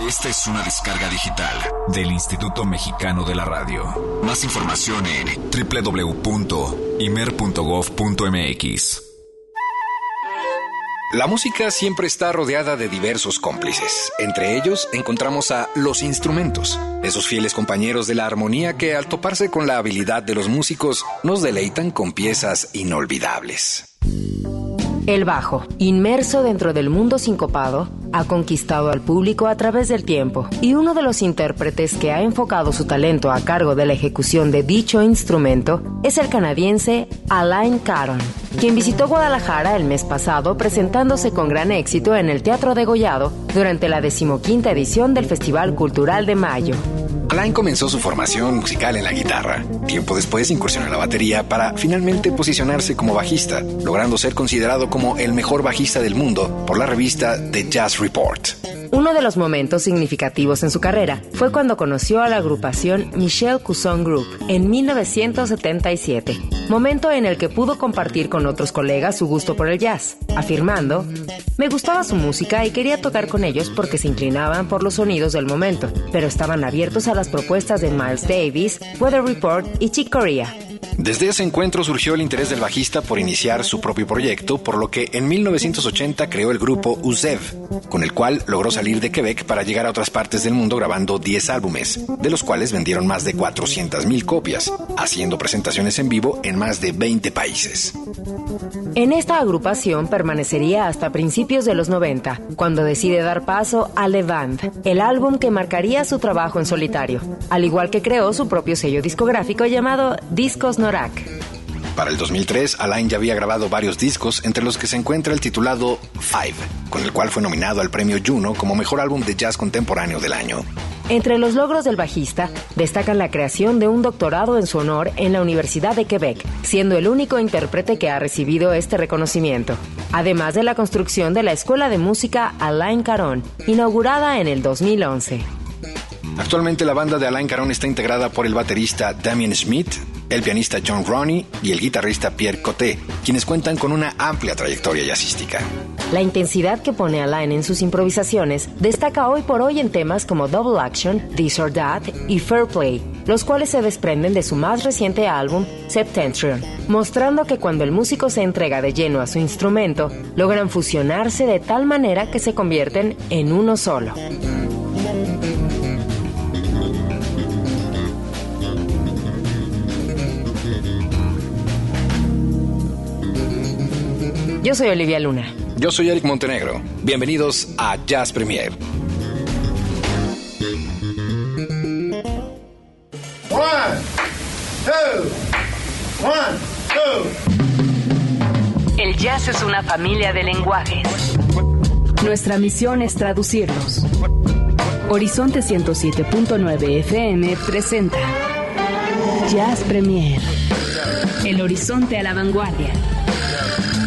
Esta es una descarga digital del Instituto Mexicano de la Radio. Más información en www.imer.gov.mx. La música siempre está rodeada de diversos cómplices. Entre ellos encontramos a los instrumentos, esos fieles compañeros de la armonía que al toparse con la habilidad de los músicos nos deleitan con piezas inolvidables. El bajo, inmerso dentro del mundo sincopado, ha conquistado al público a través del tiempo y uno de los intérpretes que ha enfocado su talento a cargo de la ejecución de dicho instrumento es el canadiense Alain Caron, quien visitó Guadalajara el mes pasado presentándose con gran éxito en el Teatro de Gollado durante la decimoquinta edición del Festival Cultural de Mayo. Alain comenzó su formación musical en la guitarra. Tiempo después incursionó en la batería para finalmente posicionarse como bajista, logrando ser considerado como el mejor bajista del mundo por la revista The Jazz Report. Uno de los momentos significativos en su carrera fue cuando conoció a la agrupación Michel Couson Group en 1977, momento en el que pudo compartir con otros colegas su gusto por el jazz, afirmando, me gustaba su música y quería tocar con ellos porque se inclinaban por los sonidos del momento, pero estaban abiertos a las propuestas de Miles Davis, Weather Report y Chick Corea. Desde ese encuentro surgió el interés del bajista por iniciar su propio proyecto, por lo que en 1980 creó el grupo Uzev, con el cual logró salir de Quebec para llegar a otras partes del mundo grabando 10 álbumes, de los cuales vendieron más de 400.000 copias, haciendo presentaciones en vivo en más de 20 países. En esta agrupación permanecería hasta principios de los 90, cuando decide dar paso a Levant, el álbum que marcaría su trabajo en solitario, al igual que creó su propio sello discográfico llamado Discos Norak. Para el 2003, Alain ya había grabado varios discos, entre los que se encuentra el titulado Five, con el cual fue nominado al premio Juno como mejor álbum de jazz contemporáneo del año. Entre los logros del bajista destacan la creación de un doctorado en su honor en la Universidad de Quebec, siendo el único intérprete que ha recibido este reconocimiento, además de la construcción de la Escuela de Música Alain Caron, inaugurada en el 2011. Actualmente la banda de Alain Caron está integrada por el baterista Damien Smith, el pianista John Ronnie y el guitarrista Pierre Coté, quienes cuentan con una amplia trayectoria jazzística. La intensidad que pone Alain en sus improvisaciones destaca hoy por hoy en temas como Double Action, This or That y Fair Play, los cuales se desprenden de su más reciente álbum, Septentrion, mostrando que cuando el músico se entrega de lleno a su instrumento, logran fusionarse de tal manera que se convierten en uno solo. Yo soy Olivia Luna. Yo soy Eric Montenegro. Bienvenidos a Jazz Premier. One, two, one, two. El jazz es una familia de lenguajes. Nuestra misión es traducirlos. Horizonte 107.9 FM presenta Jazz Premier. El horizonte a la vanguardia.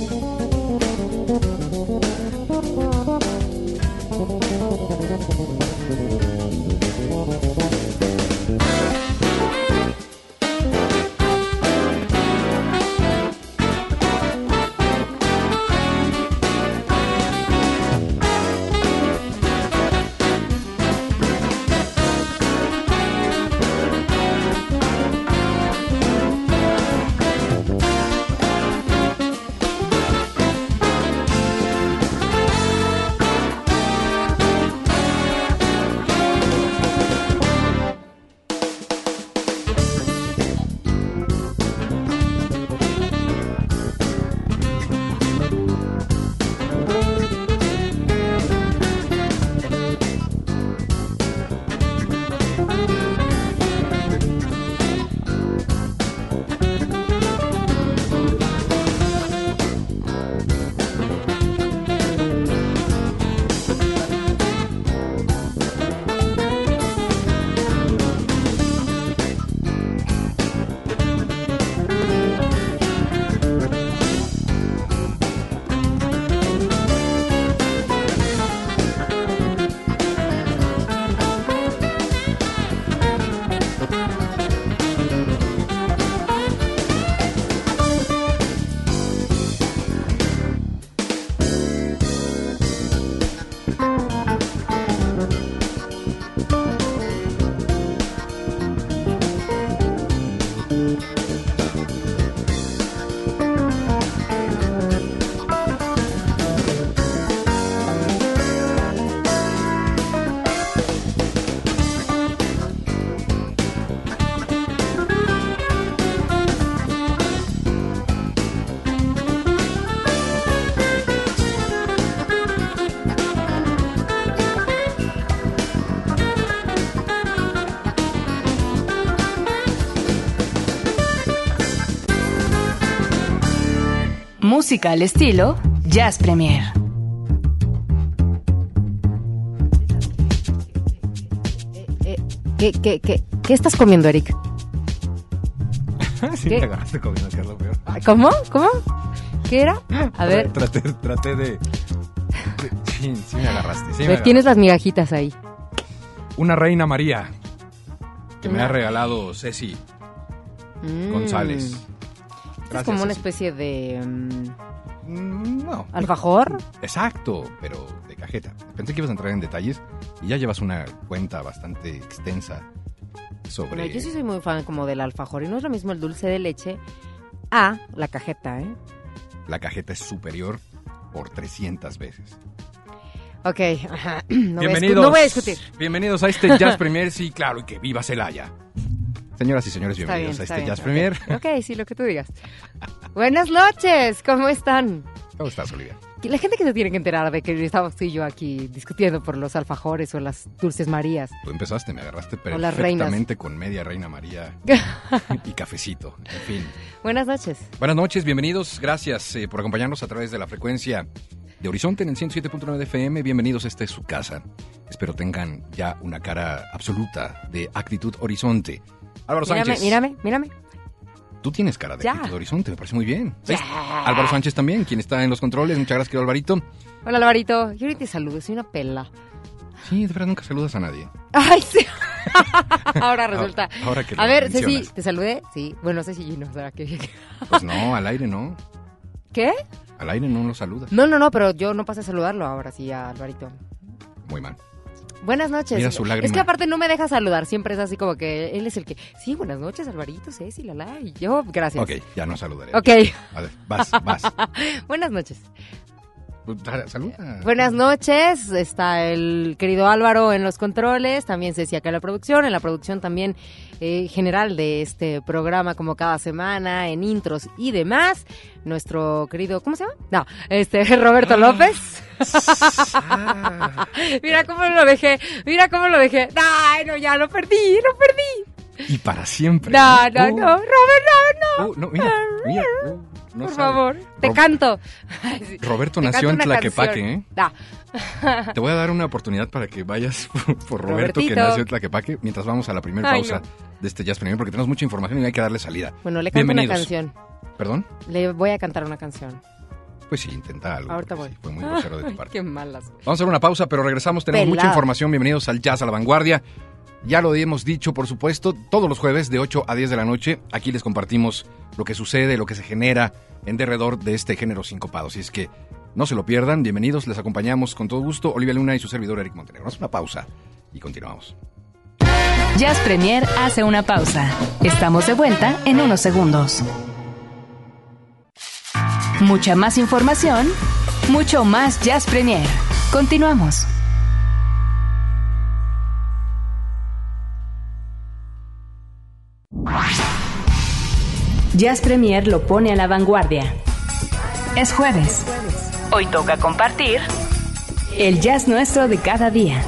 Thank you. Música al estilo Jazz Premier. Eh, ¿Qué, qué, qué, qué estás comiendo, Eric? sí, ¿Qué? me agarraste comiendo, que es lo peor. ¿Cómo? ¿Cómo? ¿Qué era? A ver, Traté, traté de... Sí, sí me agarraste. Sí me tienes las migajitas ahí. Una reina María que me ha regalado Ceci Mm. González. Es Gracias, como una especie de Mm, No. alfajor. Exacto, pero de cajeta. Pensé que ibas a entrar en detalles y ya llevas una cuenta bastante extensa sobre... No, yo sí soy muy fan como del alfajor y no es lo mismo el dulce de leche a la cajeta, ¿eh? La cajeta es superior por 300 veces. Ok, ajá. No voy a bienvenidos, no voy a discutir. Bienvenidos a este Jazz Premier, sí, claro, y que viva Celaya. Señoras y señores, Está bienvenidos bien, a este bien, Jazz. Premier. Ok, sí, lo que tú digas. Buenas noches, ¿cómo están? ¿Cómo estás, Olivia? La gente que se tiene que enterar de que estamos tú y yo aquí discutiendo por los alfajores o las dulces marías. Tú empezaste, me agarraste perfectamente con media reina María y cafecito. En fin. Buenas noches. Buenas noches, bienvenidos. Gracias eh, por acompañarnos a través de la frecuencia de Horizonte en el 107.9 de FM. Bienvenidos, esta es su casa. Espero tengan ya una cara absoluta de actitud Horizonte. Álvaro Mírame, Sánchez. mírame, mírame. Tú tienes cara de Horizonte, me parece muy bien. Ya. Álvaro Sánchez también, quien está en los controles. Muchas gracias, querido Alvarito. Hola, Alvarito. Yo ahorita te saludo, soy una pela. Sí, de verdad nunca saludas a nadie. Ay, sí. Ahora resulta. Ahora- ahora que A ver, Ceci, mencionas. ¿te saludé? Sí. Bueno, Ceci Gino, sea, que... Pues no, al aire no. ¿Qué? Al aire no lo saludas. No, no, no, pero yo no pasé a saludarlo ahora sí a Alvarito. Muy mal. Buenas noches. Mira su lágrima. Es que aparte no me deja saludar, siempre es así como que él es el que, sí, buenas noches, Alvarito, Ceci, la la, y yo, gracias. Ok, ya no saludaré. Ok. A ver, vas, vas. Buenas noches. Saluda. Buenas noches, está el querido Álvaro en los controles, también Ceci acá en la producción, en la producción también eh, general de este programa como cada semana, en intros y demás, nuestro querido, ¿cómo se llama? No, este, Roberto López. Ah, mira cómo lo dejé, mira cómo lo dejé. Ay, no, ya lo perdí, lo perdí. Y para siempre. No, no, Uh, no, Robert, no, no. uh, no, mira, mira. uh, no Por sabe. favor, te Rob- canto. Ay. Roberto Te nació canto en Tlaquepaque. ¿eh? Da. Te voy a dar una oportunidad para que vayas por, Roberto, que Robertito. nació en Tlaquepaque, mientras vamos a la primera Ay, pausa no. de este Jazz Premier, porque tenemos mucha información y hay que darle salida. Bueno, le canto una canción. ¿Perdón? Le voy a cantar una canción. Pues sí, intenta algo. Ahorita voy. sí, fue muy grosero de tu Ay, parte. qué malas. Vamos a hacer una pausa, pero regresamos. Tenemos mucha información. Bienvenidos al Jazz a la Vanguardia. Ya lo hemos dicho, por supuesto, todos los jueves de 8 a 10 de la noche. Aquí les compartimos lo que sucede, lo que se genera en derredor de este género sincopado. Así es que no se lo pierdan. Bienvenidos, les acompañamos con todo gusto. Olivia Luna y su servidor Eric Montenegro. Hacemos una pausa y continuamos. Jazz Premier hace una pausa. Estamos de vuelta en unos segundos. Mucha más información, mucho más Jazz Premier. Continuamos. Jazz Premier lo pone a la vanguardia. Es jueves. Hoy toca compartir el jazz nuestro de cada día.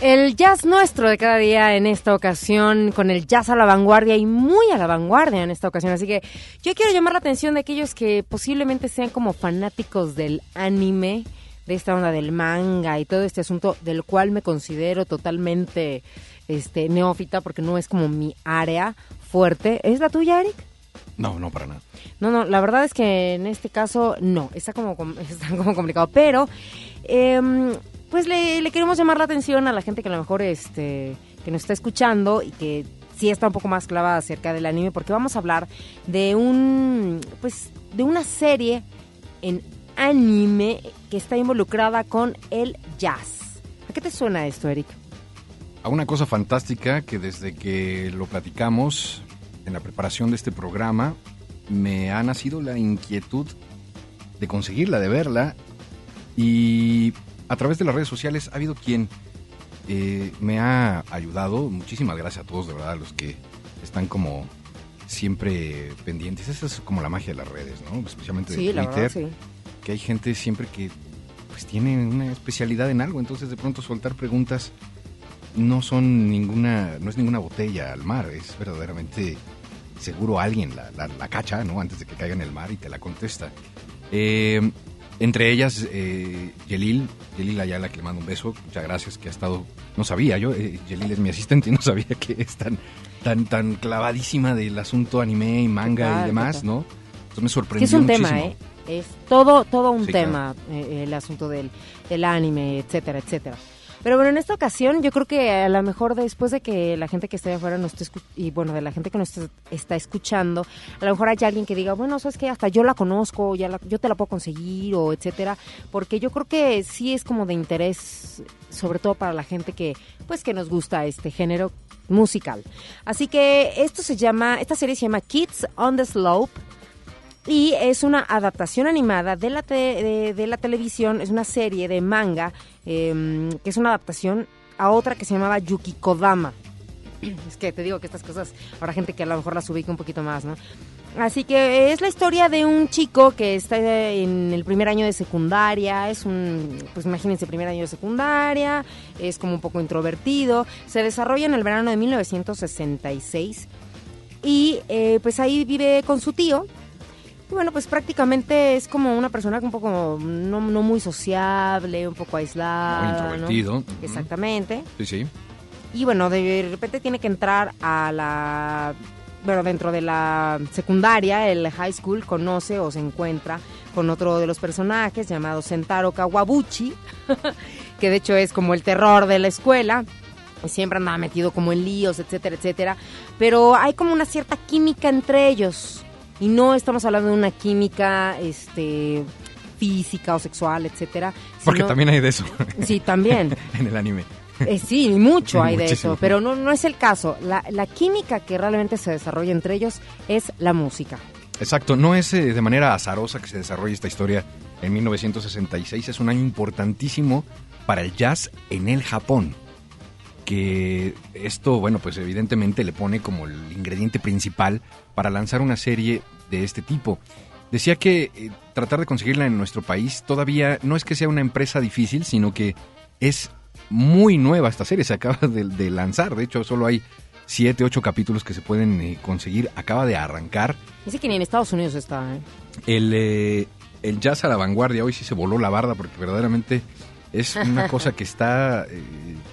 El jazz nuestro de cada día en esta ocasión, con el jazz a la vanguardia y muy a la vanguardia en esta ocasión. Así que yo quiero llamar la atención de aquellos que posiblemente sean como fanáticos del anime, de esta onda del manga y todo este asunto del cual me considero totalmente este neófita porque no es como mi área fuerte. ¿Es la tuya, Eric? No, no, para nada. No, no, la verdad es que en este caso no, está como, com- está como complicado, pero em, pues le, queremos llamar la atención a la gente que a lo mejor este, que nos está escuchando y que sí está un poco más clavada acerca del anime, porque vamos a hablar de un, pues, de una serie en anime que está involucrada con el jazz. ¿A qué te suena esto, Eric? A una cosa fantástica que desde que lo platicamos en la preparación de este programa, me ha nacido la inquietud de conseguirla, de verla. Y a través de las redes sociales ha habido quien eh, me ha ayudado. Muchísimas gracias a todos, de verdad, a los que están como siempre pendientes. Esa es como la magia de las redes, ¿no? Especialmente de Sí, la Twitter verdad, sí. que hay gente siempre que pues tiene una especialidad en algo, entonces de pronto soltar preguntas no son ninguna, no es ninguna botella al mar, es verdaderamente seguro alguien la, la- la cacha, ¿no? Antes de que caiga en el mar y te la contesta. Eh, entre ellas, eh, Yelil, Yelil Ayala, que le mando un beso, muchas gracias, que ha estado, no sabía, yo, eh, Yelil es mi asistente y no sabía que es tan, tan, tan clavadísima del asunto anime y manga y demás. ¿no? Entonces me sorprendió es un tema, muchísimo. ¿eh? Es todo, todo un Sí, tema, eh, el asunto del, del anime, etcétera, etcétera. Pero bueno, en esta ocasión yo creo que a lo mejor después de que la gente que esté afuera nos esté y bueno, de la gente que nos está escuchando, a lo mejor hay alguien que diga, bueno, sabes que hasta yo la conozco, ya la- yo te la puedo conseguir o etcétera, porque yo creo que sí es como de interés, sobre todo para la gente que, pues, que nos gusta este género musical. Así que esto se llama, esta serie se llama Kids on the Slope Y es una adaptación animada de la, de, la televisión, es una serie de manga, eh, que es una adaptación a otra que se llamaba Yukikodama. Es que te digo que estas cosas, habrá gente que a lo mejor las ubica un poquito más, ¿no? Así que es la historia de un chico que está en el primer año de secundaria, es un, pues imagínense, primer año de secundaria, es como un poco introvertido, se desarrolla en el verano de 1966 y eh, pues ahí vive con su tío. Y bueno, pues prácticamente es como una persona un poco no, no muy sociable, un poco aislada. Muy introvertido. Exactamente. Sí, sí. Y bueno, de repente tiene que entrar a la. Bueno, dentro de la secundaria, el high school, conoce o se encuentra con otro de los personajes llamado Sentaro Kawabuchi, que de hecho es como el terror de la escuela. Siempre andaba metido como en líos, etcétera, etcétera. Pero hay como una cierta química entre ellos. Y no estamos hablando de una química este, física o sexual, etcétera. Porque sino- también hay de eso Sí, también. en el anime. Eh, sí, mucho hay de eso, pero no, no es el caso. La, la química que realmente se desarrolla entre ellos es la música. Exacto, no es eh, de manera azarosa que se desarrolla esta historia en 1966, es un año importantísimo para el jazz en el Japón. Que esto, bueno, pues evidentemente le pone como el ingrediente principal para lanzar una serie de este tipo. Decía que eh, tratar de conseguirla en nuestro país todavía no es que sea una empresa difícil, sino que es muy nueva esta serie, se acaba de, de lanzar, de hecho solo hay siete, ocho capítulos que se pueden eh, conseguir, acaba de arrancar. Dice que ni en Estados Unidos está, ¿eh? El, eh, el jazz a la vanguardia hoy sí se voló la barda porque verdaderamente es una cosa que está eh,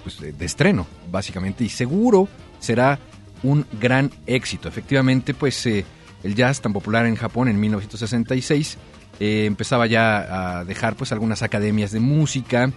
pues, de estreno, básicamente, y seguro será un gran éxito. Efectivamente, pues eh, el jazz tan popular en Japón en 1966 eh, empezaba ya a dejar pues algunas academias de música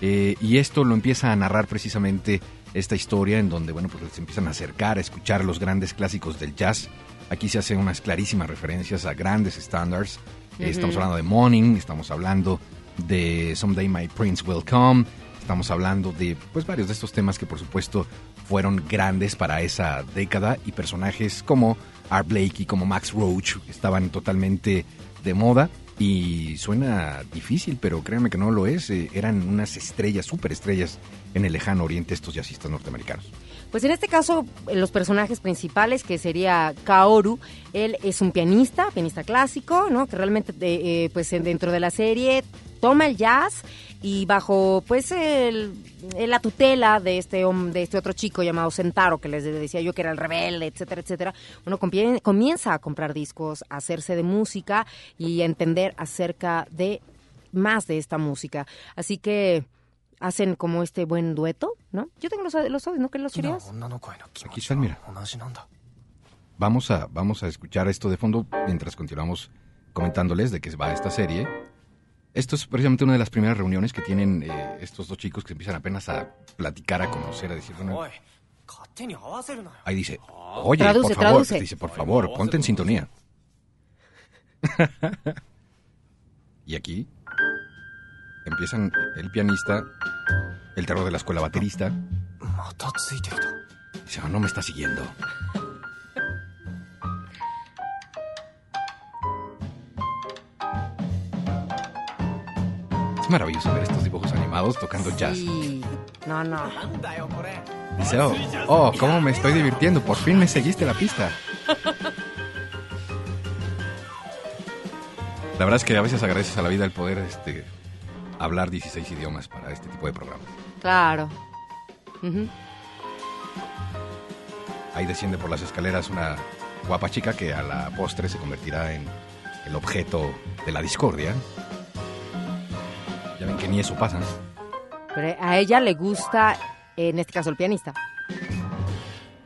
eh, y esto lo empieza a narrar precisamente esta historia en donde bueno pues se empiezan a acercar a escuchar los grandes clásicos del jazz. Aquí se hacen unas clarísimas referencias a grandes estándares. Estamos hablando de Morning, estamos hablando de Someday My Prince Will Come, estamos hablando de pues varios de estos temas que por supuesto fueron grandes para esa década y personajes como Art Blakey, como Max Roach estaban totalmente de moda y suena difícil, pero créanme que no lo es, eh, eran unas estrellas, superestrellas en el lejano oriente estos jazzistas norteamericanos. Pues en este caso, eh, los personajes principales, que sería Kaoru, él es un pianista, pianista clásico, ¿no? Que realmente, eh, eh, pues en- dentro de la serie toma el jazz y bajo, pues, el, el- la tutela de este, de este otro chico llamado Sentaro, que les decía yo que era el rebelde, etcétera, etcétera, uno comienza a comprar discos, a hacerse de música y a entender acerca de más de esta música. Así que hacen como este buen dueto, ¿no? Yo tengo los, los audios, ¿no? ¿Que los querías? Aquí están, mira. Vamos a, vamos a escuchar esto de fondo mientras continuamos comentándoles de qué va esta serie. Esto es precisamente una de las primeras reuniones que tienen eh, estos dos chicos que empiezan apenas a platicar, a conocer, a decir, bueno, ahí dice, oye, Traduce, por favor, traduce. dice, por favor, ponte en sintonía. y aquí empiezan el pianista, el terror de la escuela baterista. Dice, "Oh, no me está siguiendo. Es maravilloso ver estos dibujos animados tocando jazz. No, no. Dice, oh, oh, cómo me estoy divirtiendo, por fin me seguiste la pista. La verdad es que a veces agradeces a la vida el poder este, hablar 16 idiomas para este tipo de programas. Claro. Ahí desciende por las escaleras una guapa chica que a la postre se convertirá en el objeto de la discordia. Que ni eso pasa. Pero a ella le gusta, en este caso, el pianista.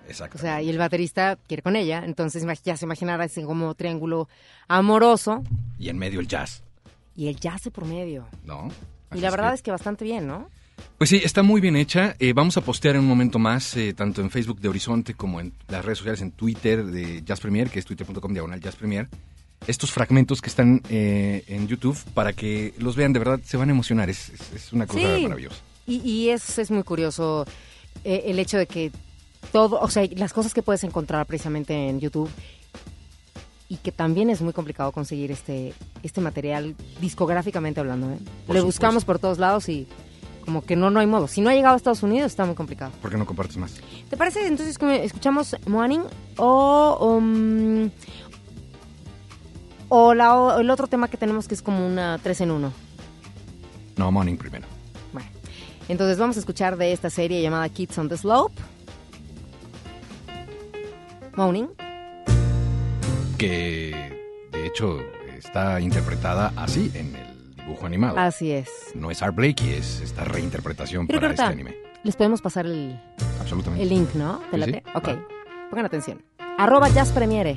Exacto. O sea, y el baterista quiere con ella. Entonces ya se imaginará ese como triángulo amoroso y en medio el jazz, y el jazz de por medio. ¿no? Y la verdad que- es que bastante bien, ¿no? Pues sí, está muy bien hecha. Eh, vamos a postear en un momento más, eh, tanto en Facebook de Horizonte como en las redes sociales, en Twitter de Jazz Premier, que es twitter.com diagonal Jazz Premier, estos fragmentos que están eh, en YouTube para que los vean. De verdad, se van a emocionar. Es, es- es una cosa Sí. maravillosa. Y, y es, es muy curioso eh, el hecho de que todo, o sea, las cosas que puedes encontrar precisamente en YouTube y que también es muy complicado conseguir este, este material discográficamente hablando. ¿eh? Le buscamos por todos lados y como que no, no hay modo. Si no ha llegado a Estados Unidos está muy complicado. ¿Por qué no compartes más? ¿Te parece entonces que escuchamos Morning o, um, o, la, o el otro tema que tenemos que es como una 3 en 1? No, Morning primero. Bueno, entonces vamos a escuchar de esta serie llamada Kids on the Slope. Morning. Que de hecho está interpretada así en el dibujo animado. Así es. No es Art Blakey, es esta reinterpretación Creo para este anime. les podemos pasar el, Absolutamente. el link, ¿no? ¿Te Sí. Ok, pongan atención. Arroba Jazz Premiere.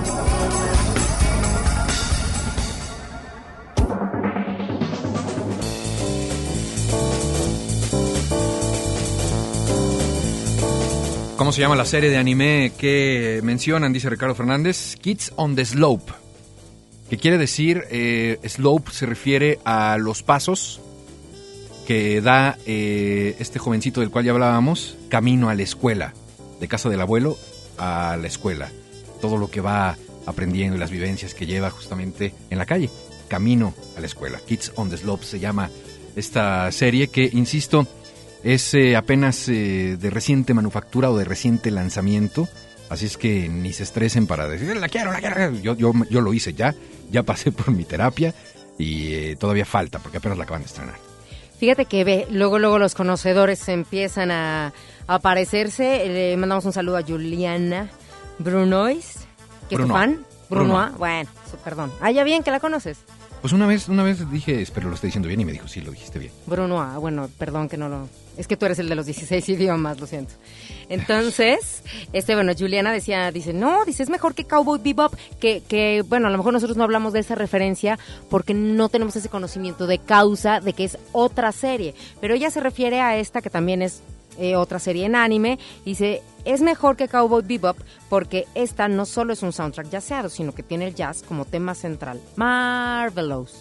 ¿Cómo se llama la serie de anime que mencionan? Dice Ricardo Fernández. Kids on the Slope. ¿Qué quiere decir? Eh, slope se refiere a los pasos que da eh, este jovencito del cual ya hablábamos, camino a la escuela, de casa del abuelo a la escuela. Todo lo que va aprendiendo y las vivencias que lleva justamente en la calle, camino a la escuela. Kids on the Slope se llama esta serie que, insisto, es eh, apenas eh, de reciente manufactura o de reciente lanzamiento. Así es que ni se estresen para decir, la quiero, la quiero. Yo, yo, yo lo hice ya, ya pasé por mi terapia y eh, todavía falta porque apenas la acaban de estrenar. Fíjate que ve, luego, luego los conocedores empiezan a, aparecerse. Le mandamos un saludo a Juliana Brunois, que es tu fan. Brunois, bueno, perdón. Ah, ya bien que la conoces. Pues una vez, una vez dije, espero lo estoy diciendo bien y me dijo, sí, lo dijiste bien. Brunois, bueno, perdón que no lo... Es que tú eres el de los 16 idiomas, lo siento. Entonces, este, bueno, Juliana decía, dice, no, dice, es mejor que Cowboy Bebop, que, que, bueno, a lo mejor nosotros no hablamos de esa referencia porque no tenemos ese conocimiento de causa de que es otra serie. Pero ella se refiere a esta que también es eh, otra serie en anime. Dice, es mejor que Cowboy Bebop porque esta no solo es un soundtrack jazzeado, sino que tiene el jazz como tema central. Marvelous.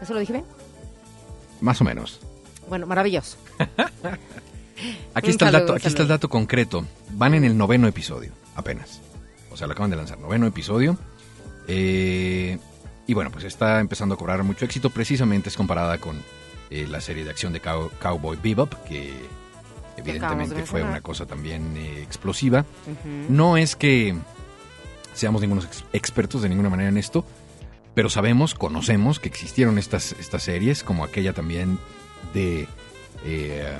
¿Eso lo dije bien? Más o menos. Bueno, maravilloso. aquí está el dato, aquí está el dato concreto. Van en el noveno episodio, apenas. O sea, lo acaban de lanzar, noveno episodio. Eh, y bueno, pues está empezando a cobrar mucho éxito. Precisamente es comparada con eh, la serie de acción de Cowboy Bebop, que evidentemente fue una cosa también eh, explosiva. No es que seamos ningunos expertos de ninguna manera en esto, pero sabemos, conocemos que existieron estas, estas series, como aquella también de eh,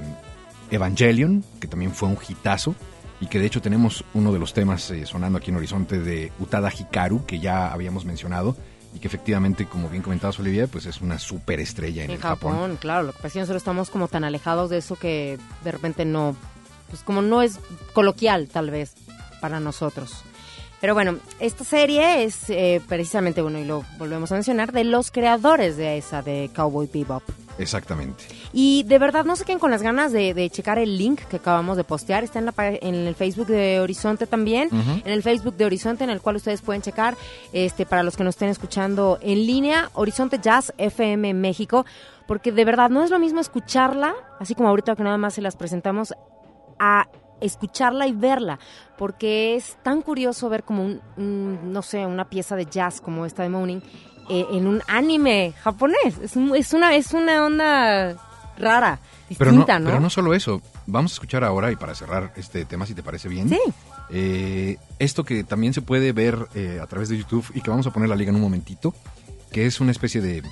Evangelion, que también fue un hitazo, y que de hecho tenemos uno de los temas eh, sonando aquí en Horizonte de Utada Hikaru, que ya habíamos mencionado, y que efectivamente, como bien comentabas Olivia, pues es una superestrella en, en el Japón, Japón. Claro, lo que pasa es que nosotros estamos como tan alejados de eso que de repente no, pues como no es coloquial tal vez para nosotros. Pero bueno, esta serie es eh, precisamente, bueno, y lo volvemos a mencionar, de los creadores de esa, de Cowboy Bebop. Exactamente. Y de verdad no se queden con las ganas de, de checar el link que acabamos de postear. Está en, la, en el Facebook de Horizonte también. En el Facebook de Horizonte, en el cual ustedes pueden checar, este, para los que nos estén escuchando en línea, Horizonte Jazz FM México. Porque de verdad no es lo mismo escucharla, así como ahorita que nada más se las presentamos, a escucharla y verla, porque es tan curioso ver como un, un, no sé, una pieza de jazz como esta de Moaning eh, en un anime japonés. Es, un- es una es una onda rara, Pero no, distinta, ¿no? pero no solo eso. Vamos a escuchar ahora, y para cerrar este tema, si te parece bien, Sí. eh, esto que también se puede ver eh, a través de YouTube y que vamos a poner la liga en un momentito, que es una especie de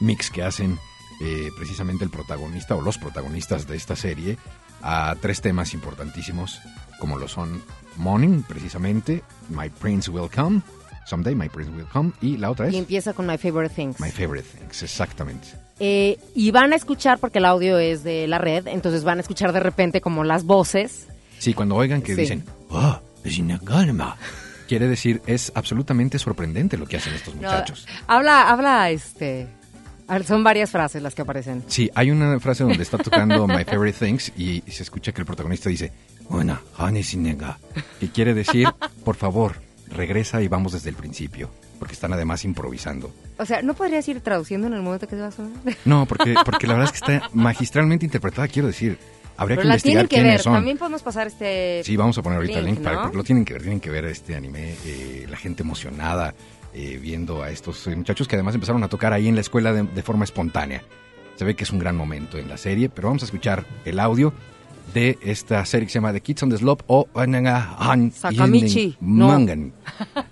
mix que hacen eh, precisamente el protagonista o los protagonistas de esta serie a tres temas importantísimos, como lo son Morning, precisamente, My Prince Will Come, Someday My Prince Will Come, y la otra es Y empieza con My Favorite Things. My Favorite Things, exactamente. Eh, y van a escuchar, porque el audio es de la red, entonces van a escuchar de repente como las voces. Sí, cuando oigan que Sí. dicen, "Ah, es una calma", quiere decir, es absolutamente sorprendente lo que hacen estos No, muchachos. habla, habla, este... Son varias frases las que aparecen. Sí, hay una frase donde está tocando My Favorite Things y se escucha que el protagonista dice, Buena, honey sinega", que quiere decir, por favor, regresa y vamos desde el principio, porque están además improvisando. O sea, ¿no podrías ir traduciendo en el momento que te va a sonar? No, porque, porque la verdad es que está magistralmente interpretada, quiero decir. Habría Pero que la investigar tienen que quiénes ver. son. También podemos pasar este... Sí, vamos a poner ahorita el link, link, para- ¿no? porque lo tienen que ver, tienen que ver este anime, eh, la gente emocionada eh, viendo a estos eh, muchachos que además empezaron a tocar ahí en la escuela de, de forma espontánea. Se ve que es un gran momento en la serie, pero vamos a escuchar el audio de esta serie que se llama The Kids on the Slope o Sakamichi, no. Mangan,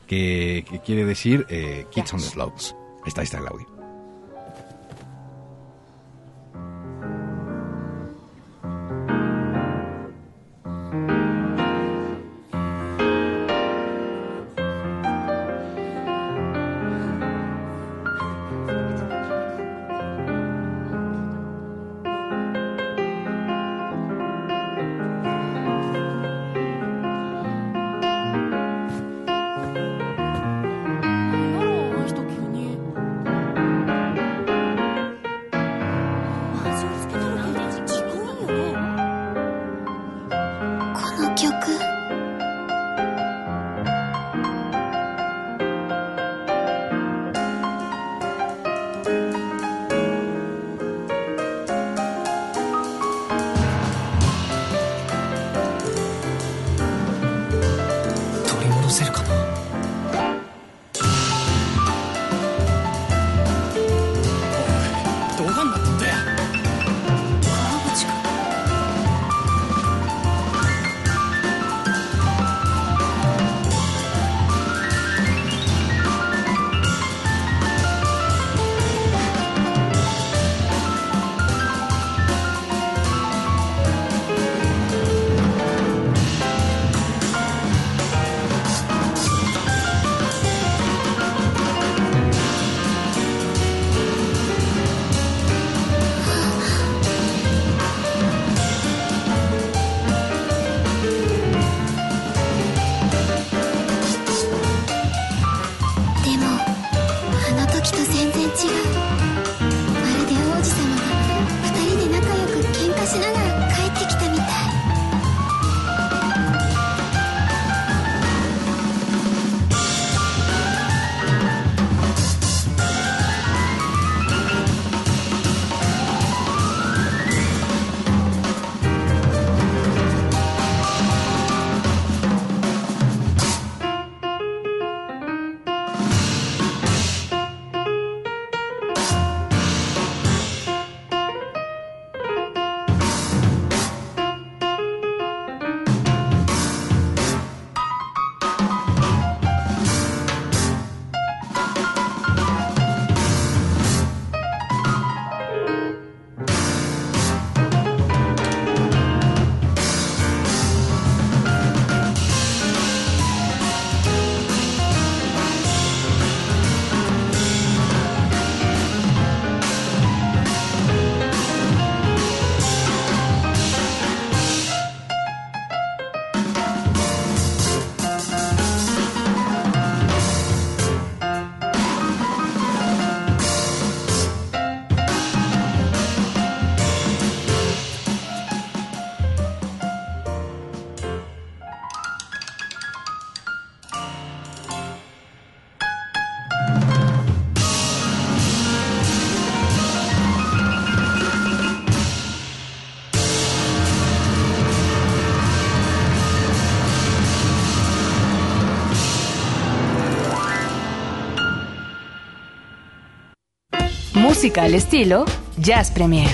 que, que quiere decir eh, Kids on the Slopes. Está, ahí está el audio. Música al estilo Jazz Premier.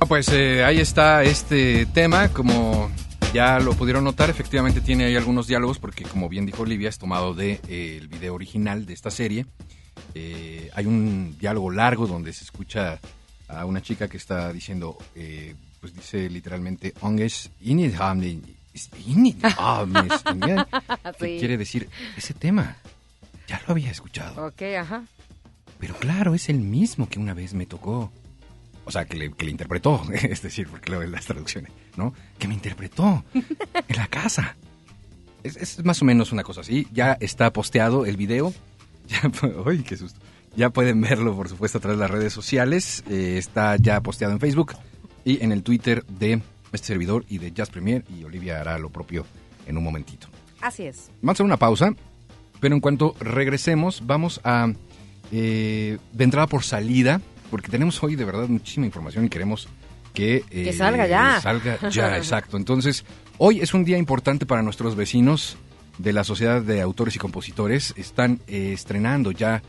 Ah, Pues eh, ahí está este tema, como ya lo pudieron notar, efectivamente tiene ahí algunos diálogos, porque como bien dijo Olivia, es tomado del de, eh, el video original de esta serie. Eh, hay un diálogo largo donde se escucha a una chica que está diciendo, pues dice literalmente, "Onges inidhamne- inidhamnes", que quiere decir, ese tema, ya lo había escuchado. Ok, ajá. Pero claro, es el mismo que una vez me tocó. O sea, que le, que le interpretó, es decir, porque luego las traducciones, ¿no? Que me interpretó en la casa. Es, es más o menos una cosa así. Ya está posteado el video. Ya, ¡Ay, qué susto! Ya pueden verlo, por supuesto, a través de las redes sociales. Eh, está ya posteado en Facebook y en el Twitter de este servidor y de Jazz Premier. Y Olivia hará lo propio en un momentito. Así es. Vamos a hacer una pausa, pero en cuanto regresemos, vamos a eh, de entrada por salida, porque tenemos hoy de verdad muchísima información y queremos que, eh, Que salga ya. Salga ya, exacto. Entonces, hoy es un día importante para nuestros vecinos de la Sociedad de Autores y Compositores. Están eh, estrenando ya,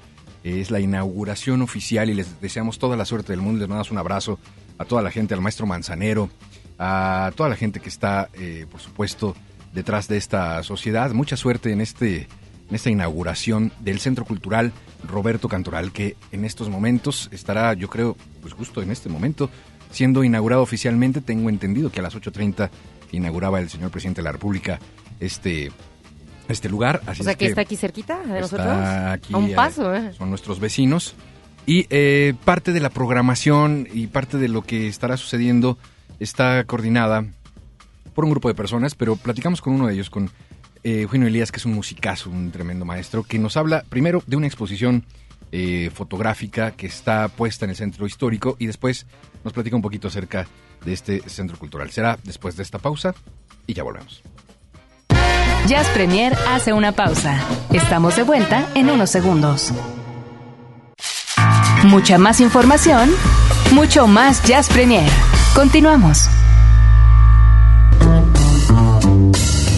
eh, es la inauguración oficial y les deseamos toda la suerte del mundo. Les mandamos un abrazo a toda la gente, al maestro Manzanero, a toda la gente que está, eh, por supuesto, detrás de esta sociedad. Mucha suerte en este en esta inauguración del Centro Cultural Roberto Cantoral, que en estos momentos estará, yo creo, pues justo en este momento, siendo inaugurado oficialmente. Tengo entendido que a las 8.30 inauguraba el señor presidente de la República este, este lugar. Así O sea es que está aquí cerquita de está nosotros. aquí, a un paso, ¿eh? Son nuestros vecinos. Y eh, parte de la programación y parte de lo que estará sucediendo está coordinada por un grupo de personas, pero platicamos con uno de ellos, con eh, Elías, que es un musicazo, un tremendo maestro, que nos habla primero de una exposición eh, fotográfica que está puesta en el centro histórico y después nos platica un poquito acerca de este centro cultural. Será después de esta pausa y ya volvemos. Jazz Premier hace una pausa. Estamos de vuelta en unos segundos. Mucha más información, mucho más Jazz Premier. Continuamos.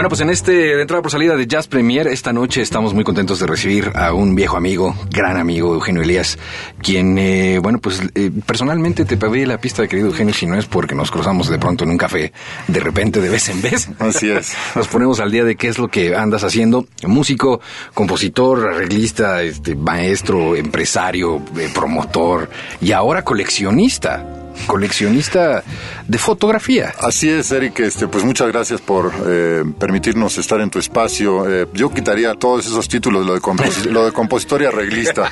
Bueno, pues en este de entrada por salida de Jazz Premier, esta noche estamos muy contentos de recibir a un viejo amigo, gran amigo, Eugenio Elías, quien, eh, bueno, pues eh, personalmente te pedí la pista, querido Eugenio, si no es porque nos cruzamos de pronto en un café, de repente, de vez en vez. Así es. Nos ponemos al día de qué es lo que andas haciendo. Músico, compositor, arreglista, este, maestro, empresario, eh, promotor y ahora coleccionista. Coleccionista de fotografía. Así es, Eric. Este, pues muchas gracias por eh, permitirnos estar en tu espacio. Eh, yo quitaría todos esos títulos, lo de, lo de compositor y arreglista.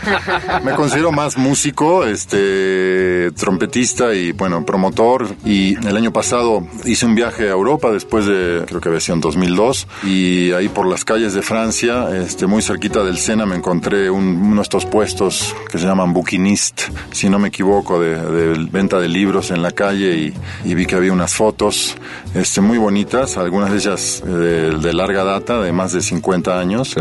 Me considero más músico, este, trompetista y, bueno, promotor. Y el año pasado hice un viaje a Europa después de, creo que había sido en 2002. Y ahí por las calles de Francia, este, muy cerquita del Sena, me encontré un- uno de estos puestos que se llaman Bouquinist, si no me equivoco, de, de venta de libros en la calle y, y vi que había unas fotos este, muy bonitas, algunas de ellas eh, de, de larga data, de más de 50 años.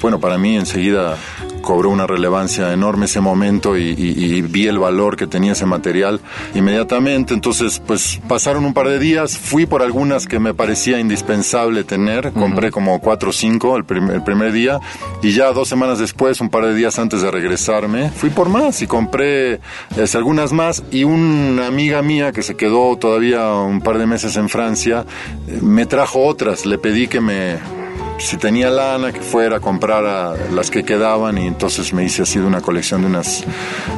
Bueno, para mí enseguida cobró una relevancia enorme ese momento y, y- y vi el valor que tenía ese material inmediatamente. Entonces, pues pasaron un par de días, fui por algunas que me parecía indispensable tener, compré como cuatro o cinco el, prim- el primer día y ya dos semanas después, un par de días antes de regresarme, fui por más y compré este, algunas más y una amiga mía que se quedó todavía un par de meses en Francia eh, me trajo otras, le pedí que me si tenía lana, que fuera a comprar a las que quedaban y entonces me hice así de una colección de unas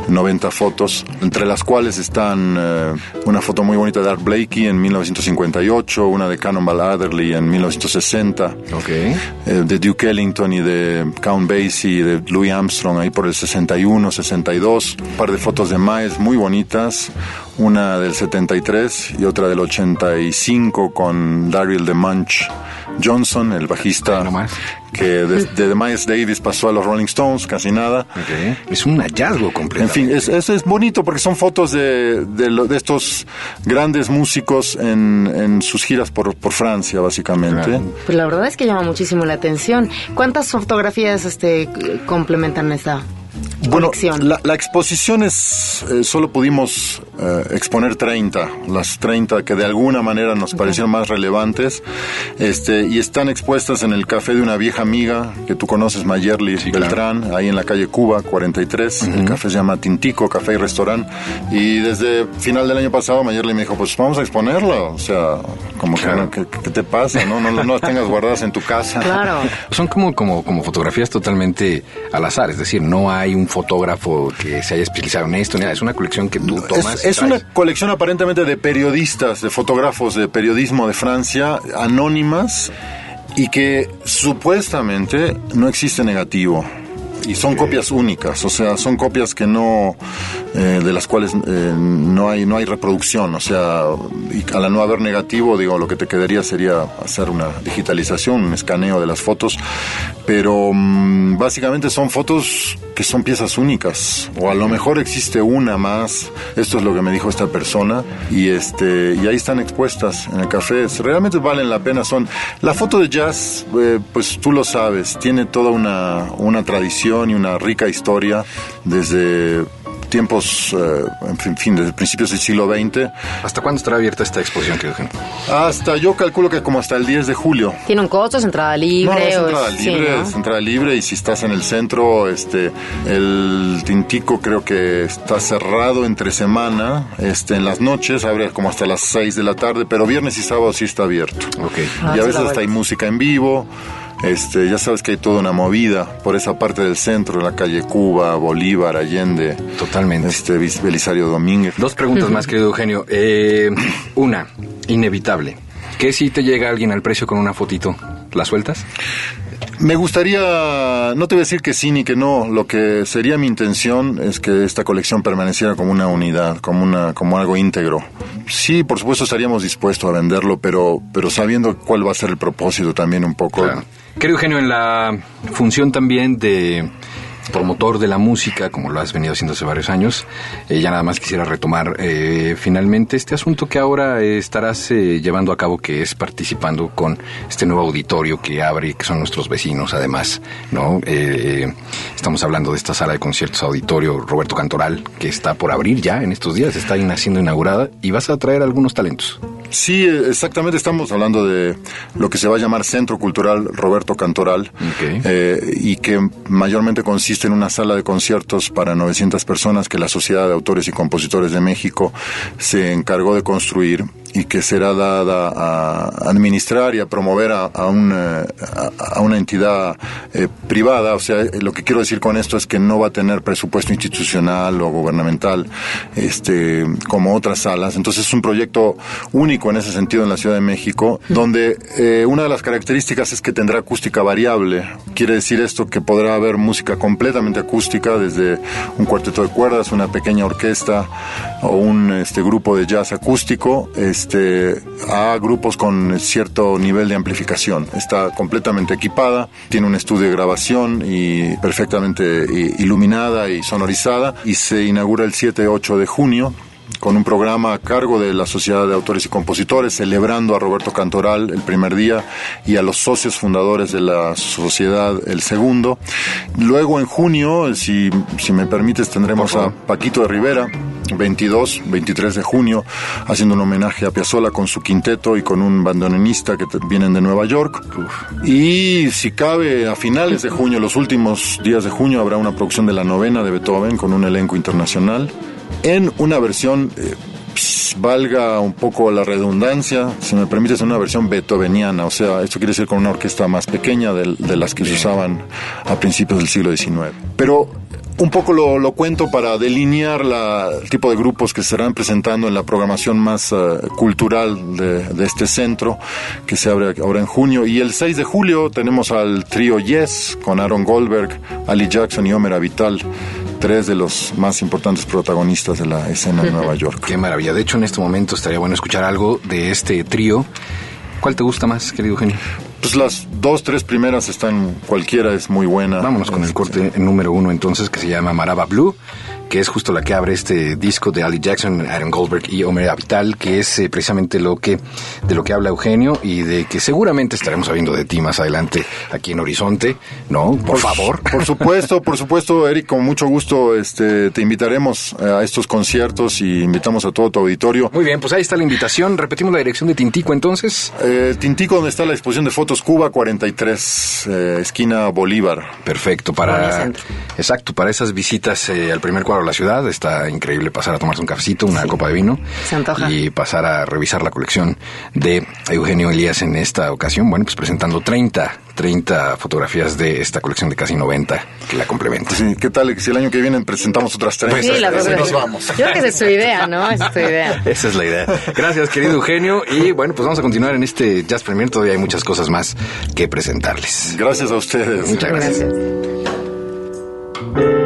90 fotos, entre las cuales están eh, una foto muy bonita de Art Blakey en 1958, una de Cannonball Adderley en 1960, eh, de Duke Ellington y de Count Basie y de Louis Armstrong ahí por el 61, 62, un par de fotos de Miles muy bonitas, una del 73 y otra del 85 con Daryl de Munch Johnson, el bajista que desde de Miles Davis pasó a los Rolling Stones, casi nada. Es un hallazgo completo. En fin, es, es, es bonito porque son fotos de, de, lo- de estos grandes músicos en, en sus giras por, por Francia, básicamente. Pues la verdad es que llama muchísimo la atención. ¿Cuántas fotografías este complementan esta Bueno, la, la exposición es, eh, solo pudimos eh, exponer 30, las 30 que de alguna manera nos parecieron más relevantes, este, y están expuestas en el café de una vieja amiga que tú conoces, Mayerly Beltrán, ahí en la calle Cuba 43, el café se llama Tintico, café y restaurante, y desde final del año pasado Mayerly me dijo, pues vamos a exponerla, o sea, como que, no, ¿qué, qué te pasa? No, no, no, no las tengas guardadas en tu casa. Son como, como, como fotografías totalmente al azar, es decir, no hay un fotógrafo que se haya especializado en esto, es una colección que tú tomas. Es, una colección aparentemente de periodistas, de fotógrafos de periodismo de Francia, anónimas, y que supuestamente no existe negativo. Y son copias únicas, o sea, son copias que no, eh, de las cuales eh, no hay no hay reproducción, o sea, y al no haber negativo, digo, lo que te quedaría sería hacer una digitalización, un escaneo de las fotos, pero mm, básicamente son fotos que son piezas únicas, o a lo mejor existe una más, esto es lo que me dijo esta persona, y este y ahí están expuestas en el café, realmente valen la pena, son, la foto de jazz, eh, pues tú lo sabes, tiene toda una, una tradición y una rica historia desde tiempos, eh, en fin, desde principios del siglo XX. ¿Hasta cuándo estará abierta esta exposición, querido Eugenio? Hasta, yo calculo que como hasta el 10 de julio. ¿Tiene un costo? ¿Es entrada libre? No, es entrada sí, libre, ¿no? es entrada libre y si estás en el centro, este, el Tintico creo que está cerrado entre semana, este, en las noches, abre como hasta las 6 de la tarde, pero viernes y sábado sí está abierto. Ok. Ah, y a sí, veces hasta hay música en vivo. Este, ya sabes que hay toda una movida por esa parte del centro, la calle Cuba, Bolívar, Allende, Totalmente. este, Belisario Domínguez. Dos preguntas más, querido Eugenio. Eh, una, inevitable. ¿Qué si te llega alguien al precio con una fotito? ¿La sueltas? Me gustaría, no te voy a decir que sí ni que no, lo que sería mi intención es que esta colección permaneciera como una unidad, como una, como algo íntegro. Sí, por supuesto estaríamos dispuestos a venderlo, pero, pero sabiendo cuál va a ser el propósito también un poco. Claro. Querido Eugenio, en la función también de promotor de la música, como lo has venido haciendo hace varios años, eh, ya nada más quisiera retomar eh, finalmente este asunto que ahora eh, estarás eh, llevando a cabo, que es participando con este nuevo auditorio que abre, que son nuestros vecinos además, ¿no? Eh, estamos hablando de esta sala de conciertos auditorio Roberto Cantoral, que está por abrir ya en estos días, está siendo inaugurada, y vas a traer algunos talentos. Sí, exactamente, estamos hablando de lo que se va a llamar Centro Cultural Roberto Cantoral, Ok. eh, y que mayormente consiste en una sala de conciertos para 900 personas que la Sociedad de Autores y Compositores de México se encargó de construir y que será dada a administrar y a promover a, a eh, a- una entidad eh, privada. O sea, eh, lo que quiero decir con esto es que no va a tener presupuesto institucional o gubernamental este, como otras salas. Entonces es un proyecto único en ese sentido en la Ciudad de México, donde eh, una de las características es que tendrá acústica variable. Quiere decir esto que podrá haber música completamente acústica, desde un cuarteto de cuerdas, una pequeña orquesta o un este, grupo de jazz acústico, este, a grupos con cierto nivel de amplificación. Está completamente equipada, tiene un estudio de grabación y perfectamente i- iluminada y sonorizada y se inaugura el 7-8 de junio con un programa a cargo de la Sociedad de Autores y Compositores, celebrando a Roberto Cantoral el primer día y a los socios fundadores de la sociedad el segundo. Luego en junio, si, si me permites, tendremos a Paquito de Rivera, 22, 23 de junio, haciendo un homenaje a Piazzolla con su quinteto y con un bandoneonista que vienen de Nueva York. Y si cabe, a finales de junio, los últimos días de junio, habrá una producción de la novena de Beethoven con un elenco internacional en una versión, eh, ps, valga un poco la redundancia, si me permites, en una versión beethoveniana, o sea, esto quiere decir con una orquesta más pequeña de, de las que se usaban a principios del siglo XIX. Pero un poco lo, lo cuento para delinear la, el tipo de grupos que se estarán presentando en la programación más eh, cultural de, de este centro, que se abre ahora en junio. Y el 6 de julio tenemos al trío Yes, con Aaron Goldberg, Ali Jackson y Homer Avital, tres de los más importantes protagonistas de la escena de Nueva York. Qué maravilla. De hecho, en este momento estaría bueno escuchar algo de este trío. ¿Cuál te gusta más, querido Eugenio? Pues las dos, tres primeras están, cualquiera es muy buena. Vámonos con el corte número uno entonces, que se llama Maraba Blue, que es justo la que abre este disco de Ali Jackson, Aaron Goldberg y Homer Avital, que es eh, precisamente lo que, de lo que habla Eugenio y de que seguramente estaremos sabiendo de ti más adelante aquí en Horizonte, ¿no? Por, favor. Por supuesto, por supuesto, Eric, con mucho gusto este, te invitaremos a estos conciertos y invitamos a todo tu auditorio. Muy bien, pues ahí está la invitación. Repetimos la dirección de Tintico entonces. Eh, Tintico, donde está la exposición de fotos Cuba 43, eh, esquina Bolívar. Perfecto, para exacto, para esas visitas eh, al primer cuadro de la ciudad, está increíble pasar a tomarse un cafecito, una copa de vino Se antoja. y pasar a revisar la colección de Eugenio Elías en esta ocasión, bueno, pues presentando 30, 30 fotografías de esta colección de casi 90 que la complementa. Sí, ¿Qué tal si el año que viene presentamos otras tres? Sí, la Así verdad. nos vamos. Yo creo que esa es su idea, ¿no? Esa es su idea. Esa es la idea. Gracias, querido Eugenio. Y bueno, pues vamos a continuar en este Jazz Premier. Todavía hay muchas cosas más que presentarles. Gracias a ustedes. Muchas gracias. Gracias.